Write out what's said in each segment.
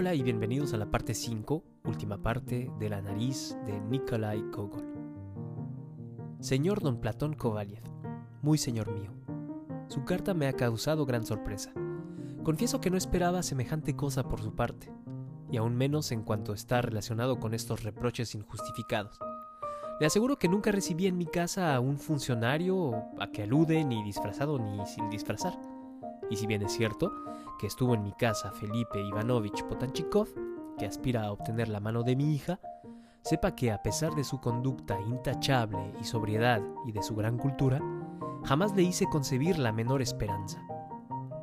Hola y bienvenidos a la parte 5, última parte de La nariz de Nikolai Gogol. Señor don Platón Kovaliev, muy señor mío, su carta me ha causado gran sorpresa. Confieso que no esperaba semejante cosa por su parte, y aún menos en cuanto está relacionado con estos reproches injustificados. Le aseguro que nunca recibí en mi casa a un funcionario a que alude ni disfrazado ni sin disfrazar. Y si bien es cierto que estuvo en mi casa Felipe Ivanovich Potanchikov, que aspira a obtener la mano de mi hija, sepa que a pesar de su conducta intachable y sobriedad y de su gran cultura, jamás le hice concebir la menor esperanza.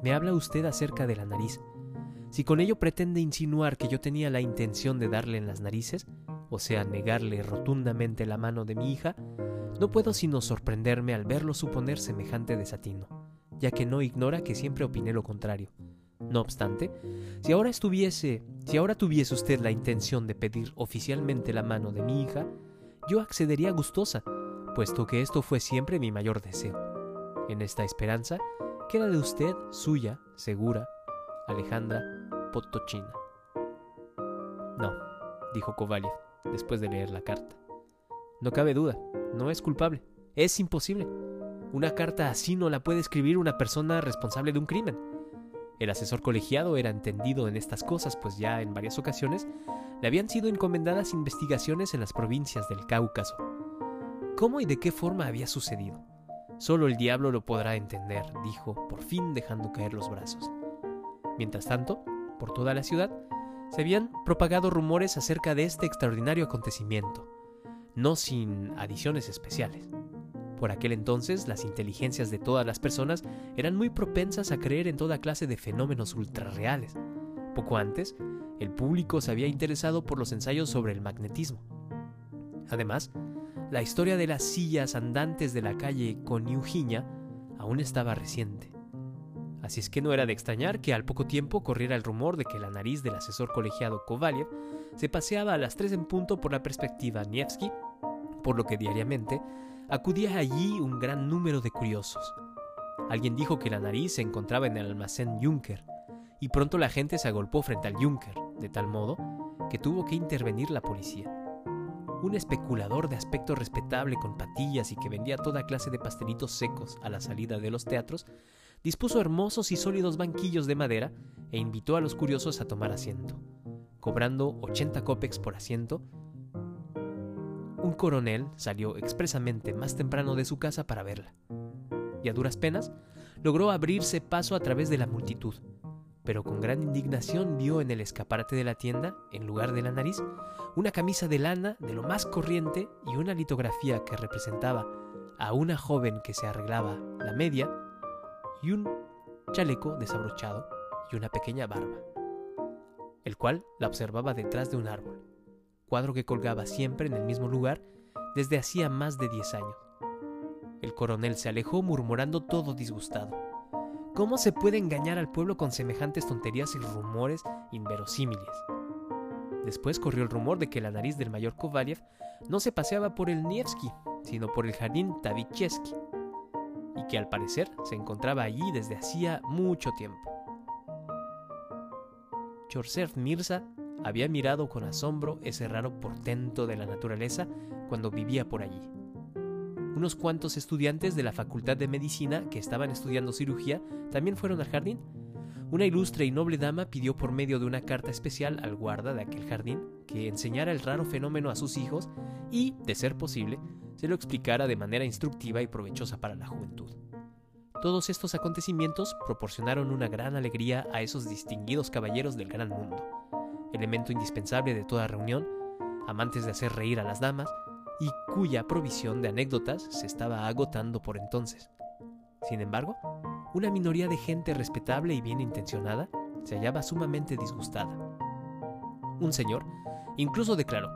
Me habla usted acerca de la nariz. Si con ello pretende insinuar que yo tenía la intención de darle en las narices, o sea, negarle rotundamente la mano de mi hija, no puedo sino sorprenderme al verlo suponer semejante desatino ya que no ignora que siempre opiné lo contrario. No obstante, si ahora estuviese, si ahora tuviese usted la intención de pedir oficialmente la mano de mi hija, yo accedería gustosa, puesto que esto fue siempre mi mayor deseo. En esta esperanza queda de usted suya, segura, Alejandra Potochina. No, dijo Kovaliev, después de leer la carta. No cabe duda, no es culpable, es imposible. Una carta así no la puede escribir una persona responsable de un crimen. El asesor colegiado era entendido en estas cosas, pues ya en varias ocasiones le habían sido encomendadas investigaciones en las provincias del Cáucaso. ¿Cómo y de qué forma había sucedido? Solo el diablo lo podrá entender, dijo, por fin dejando caer los brazos. Mientras tanto, por toda la ciudad, se habían propagado rumores acerca de este extraordinario acontecimiento, no sin adiciones especiales. Por aquel entonces, las inteligencias de todas las personas eran muy propensas a creer en toda clase de fenómenos ultrarreales. Poco antes, el público se había interesado por los ensayos sobre el magnetismo. Además, la historia de las sillas andantes de la calle Coniujiña aún estaba reciente. Así es que no era de extrañar que al poco tiempo corriera el rumor de que la nariz del asesor colegiado Kovaliev se paseaba a las tres en punto por la perspectiva Nievsky, por lo que diariamente acudía allí un gran número de curiosos. Alguien dijo que la nariz se encontraba en el almacén Juncker, y pronto la gente se agolpó frente al Juncker, de tal modo que tuvo que intervenir la policía. Un especulador de aspecto respetable con patillas y que vendía toda clase de pastelitos secos a la salida de los teatros, dispuso hermosos y sólidos banquillos de madera e invitó a los curiosos a tomar asiento. Cobrando 80 copex por asiento, un coronel salió expresamente más temprano de su casa para verla, y a duras penas logró abrirse paso a través de la multitud, pero con gran indignación vio en el escaparate de la tienda, en lugar de la nariz, una camisa de lana de lo más corriente y una litografía que representaba a una joven que se arreglaba la media y un chaleco desabrochado y una pequeña barba, el cual la observaba detrás de un árbol cuadro que colgaba siempre en el mismo lugar desde hacía más de diez años. El coronel se alejó murmurando todo disgustado. ¿Cómo se puede engañar al pueblo con semejantes tonterías y rumores inverosímiles? Después corrió el rumor de que la nariz del mayor Kovaliev no se paseaba por el Nievsky, sino por el jardín Tavichesky, y que al parecer se encontraba allí desde hacía mucho tiempo. Chorsev Mirza había mirado con asombro ese raro portento de la naturaleza cuando vivía por allí. Unos cuantos estudiantes de la Facultad de Medicina que estaban estudiando cirugía también fueron al jardín. Una ilustre y noble dama pidió por medio de una carta especial al guarda de aquel jardín que enseñara el raro fenómeno a sus hijos y, de ser posible, se lo explicara de manera instructiva y provechosa para la juventud. Todos estos acontecimientos proporcionaron una gran alegría a esos distinguidos caballeros del gran mundo elemento indispensable de toda reunión, amantes de hacer reír a las damas, y cuya provisión de anécdotas se estaba agotando por entonces. Sin embargo, una minoría de gente respetable y bien intencionada se hallaba sumamente disgustada. Un señor incluso declaró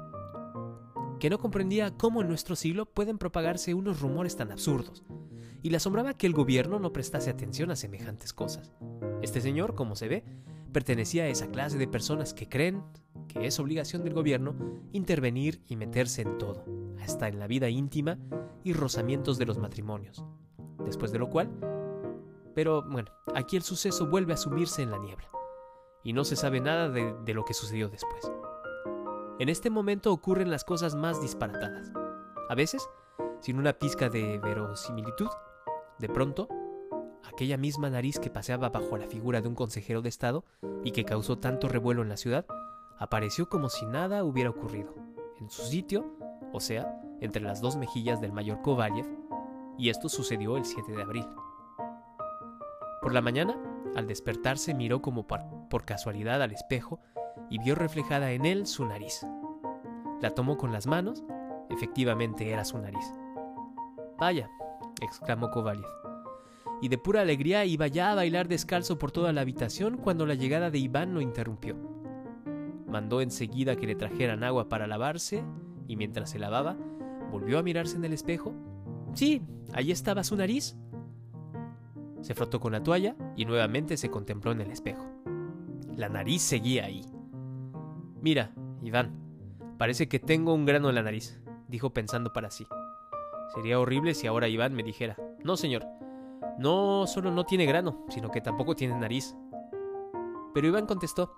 que no comprendía cómo en nuestro siglo pueden propagarse unos rumores tan absurdos, y le asombraba que el gobierno no prestase atención a semejantes cosas. Este señor, como se ve, pertenecía a esa clase de personas que creen que es obligación del gobierno intervenir y meterse en todo, hasta en la vida íntima y rozamientos de los matrimonios. Después de lo cual, pero bueno, aquí el suceso vuelve a sumirse en la niebla, y no se sabe nada de, lo que sucedió después. En este momento ocurren las cosas más disparatadas. A veces, sin una pizca de verosimilitud, de pronto, aquella misma nariz que paseaba bajo la figura de un consejero de Estado y que causó tanto revuelo en la ciudad, apareció como si nada hubiera ocurrido, en su sitio, o sea, entre las dos mejillas del mayor Kovaliev, y esto sucedió el 7 de abril. Por la mañana, al despertarse miró como por, casualidad al espejo y vio reflejada en él su nariz. La tomó con las manos, efectivamente era su nariz. Vaya, exclamó Kovaliev. Y de pura alegría iba ya a bailar descalzo por toda la habitación cuando la llegada de Iván lo interrumpió. Mandó enseguida que le trajeran agua para lavarse y mientras se lavaba, volvió a mirarse en el espejo. Sí, ahí estaba su nariz. Se frotó con la toalla y nuevamente se contempló en el espejo. La nariz seguía ahí. Mira, Iván, parece que tengo un grano en la nariz, dijo pensando para sí. Sería horrible si ahora Iván me dijera, no señor, no solo no tiene grano, sino que tampoco tiene nariz. Pero Iván contestó,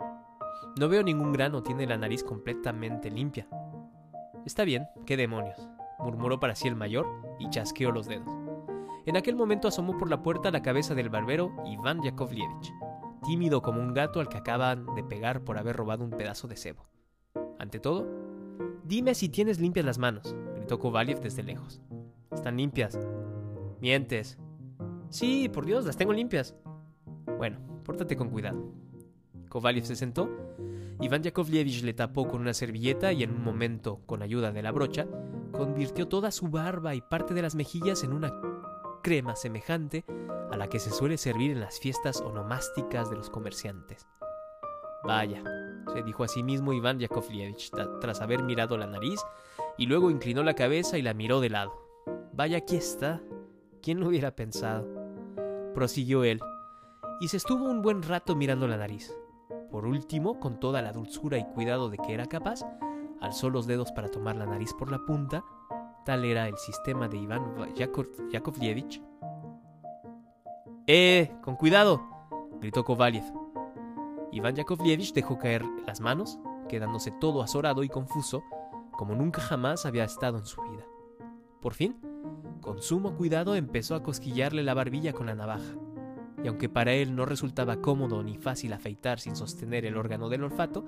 no veo ningún grano, tiene la nariz completamente limpia. Está bien, qué demonios, murmuró para sí el mayor y chasqueó los dedos. En aquel momento asomó por la puerta la cabeza del barbero Iván Yakovlevich, tímido como un gato al que acaban de pegar por haber robado un pedazo de cebo. Ante todo, dime si tienes limpias las manos, gritó Kovaliev desde lejos. Están limpias. Mientes. Sí, por Dios, las tengo limpias. Bueno, pórtate con cuidado. Kovaliev se sentó. Iván Yakovlevich le tapó con una servilleta y en un momento, con ayuda de la brocha, convirtió toda su barba y parte de las mejillas en una crema semejante a la que se suele servir en las fiestas onomásticas de los comerciantes. Vaya, se dijo a sí mismo Iván Yakovlevich tras haber mirado la nariz y luego inclinó la cabeza y la miró de lado. Vaya, aquí está. ¿Quién lo hubiera pensado? Prosiguió él, y se estuvo un buen rato mirando la nariz. Por último, con toda la dulzura y cuidado de que era capaz, alzó los dedos para tomar la nariz por la punta, tal era el sistema de Iván Yakovlevich. ¡Eh! ¡Con cuidado! gritó Kovaliev. Iván Yakovlevich dejó caer las manos, quedándose todo azorado y confuso, como nunca jamás había estado en su vida. Por fin, con sumo cuidado empezó a cosquillarle la barbilla con la navaja, y aunque para él no resultaba cómodo ni fácil afeitar sin sostener el órgano del olfato,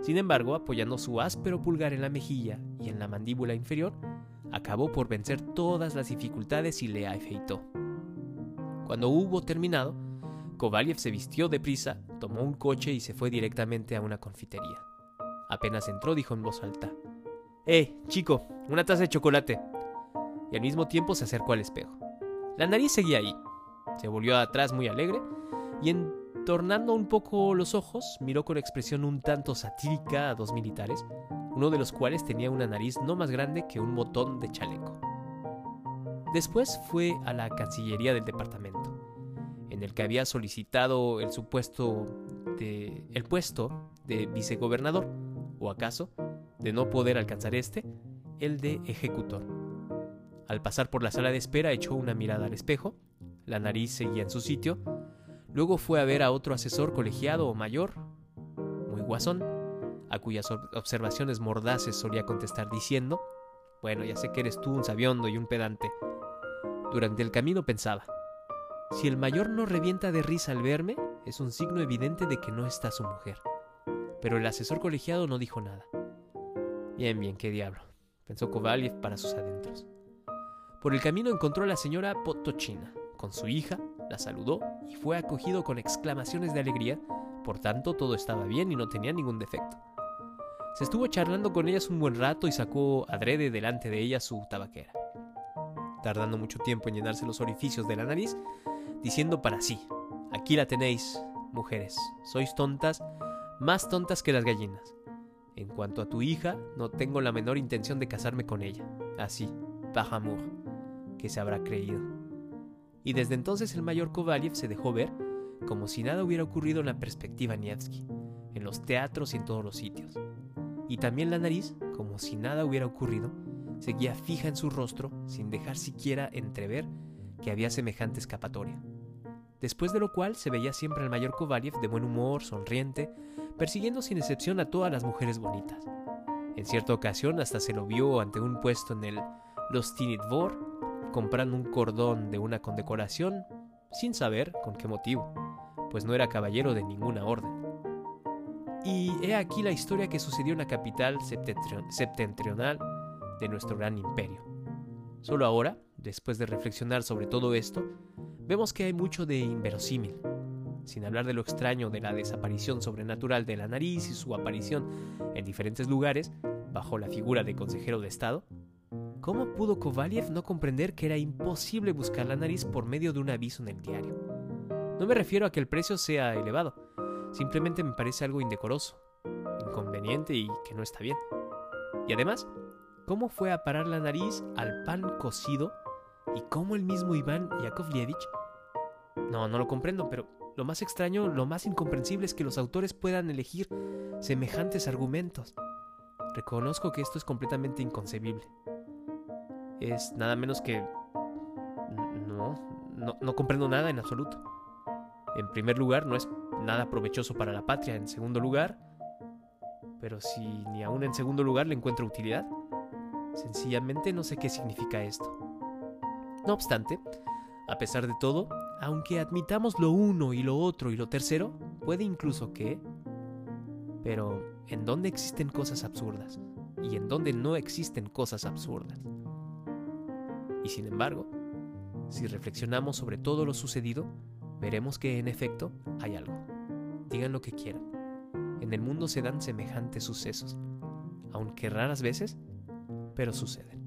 sin embargo, apoyando su áspero pulgar en la mejilla y en la mandíbula inferior, acabó por vencer todas las dificultades y le afeitó. Cuando hubo terminado, Kovaliev se vistió deprisa, tomó un coche y se fue directamente a una confitería. Apenas entró, dijo en voz alta: ¡Eh, chico! Una taza de chocolate y al mismo tiempo se acercó al espejo. La nariz seguía ahí. Se volvió atrás muy alegre y entornando un poco los ojos miró con expresión un tanto satírica a dos militares, uno de los cuales tenía una nariz no más grande que un botón de chaleco. Después fue a la Cancillería del departamento, en el que había solicitado el supuesto el puesto de vicegobernador, o acaso, de no poder alcanzar este, el de ejecutor. Al pasar por la sala de espera echó una mirada al espejo, la nariz seguía en su sitio, luego fue a ver a otro asesor colegiado o mayor, muy guasón, a cuyas observaciones mordaces solía contestar diciendo, bueno, ya sé que eres tú un sabiondo y un pedante. Durante el camino pensaba, si el mayor no revienta de risa al verme, es un signo evidente de que no está su mujer. Pero el asesor colegiado no dijo nada. Bien, bien, qué diablo, pensó Kovaliev para sus adentros. Por el camino encontró a la señora Potochina, con su hija, la saludó y fue acogido con exclamaciones de alegría, por tanto todo estaba bien y no tenía ningún defecto. Se estuvo charlando con ellas un buen rato y sacó adrede delante de ella su tabaquera, tardando mucho tiempo en llenarse los orificios de la nariz, diciendo para sí, aquí la tenéis, mujeres, sois tontas, más tontas que las gallinas. En cuanto a tu hija, no tengo la menor intención de casarme con ella, así, par amour que se habrá creído. Y desde entonces el mayor Kovaliev se dejó ver como si nada hubiera ocurrido en la perspectiva Nievsky, en los teatros y en todos los sitios. Y también la nariz, como si nada hubiera ocurrido, seguía fija en su rostro sin dejar siquiera entrever que había semejante escapatoria. después de lo cual se veía siempre al mayor Kovaliev de buen humor, sonriente, persiguiendo sin excepción a todas las mujeres bonitas. En cierta ocasión hasta se lo vio ante un puesto en el Lostinidvor, comprando un cordón de una condecoración, sin saber con qué motivo, pues no era caballero de ninguna orden. Y he aquí la historia que sucedió en la capital septentrional de nuestro gran imperio. Solo ahora, después de reflexionar sobre todo esto, vemos que hay mucho de inverosímil, sin hablar de lo extraño de la desaparición sobrenatural de la nariz y su aparición en diferentes lugares bajo la figura de consejero de Estado. ¿Cómo pudo Kovaliev no comprender que era imposible buscar la nariz por medio de un aviso en el diario? No me refiero a que el precio sea elevado, simplemente me parece algo indecoroso, inconveniente y que no está bien. Y además, ¿cómo fue a parar la nariz al pan cocido y cómo el mismo Iván Yakovlevich? No, no lo comprendo, pero lo más extraño, lo más incomprensible es que los autores puedan elegir semejantes argumentos. Reconozco que esto es completamente inconcebible. Es nada menos que... No, no, comprendo nada en absoluto. En primer lugar, no es nada provechoso para la patria. En segundo lugar, pero si ni aún en segundo lugar le encuentro utilidad, sencillamente no sé qué significa esto. No obstante, a pesar de todo, aunque admitamos lo uno y lo otro y lo tercero, puede incluso que... Pero, ¿en dónde existen cosas absurdas? ¿Y en dónde no existen cosas absurdas? Y sin embargo, si reflexionamos sobre todo lo sucedido, veremos que en efecto hay algo. Digan lo que quieran. En el mundo se dan semejantes sucesos, aunque raras veces, pero suceden.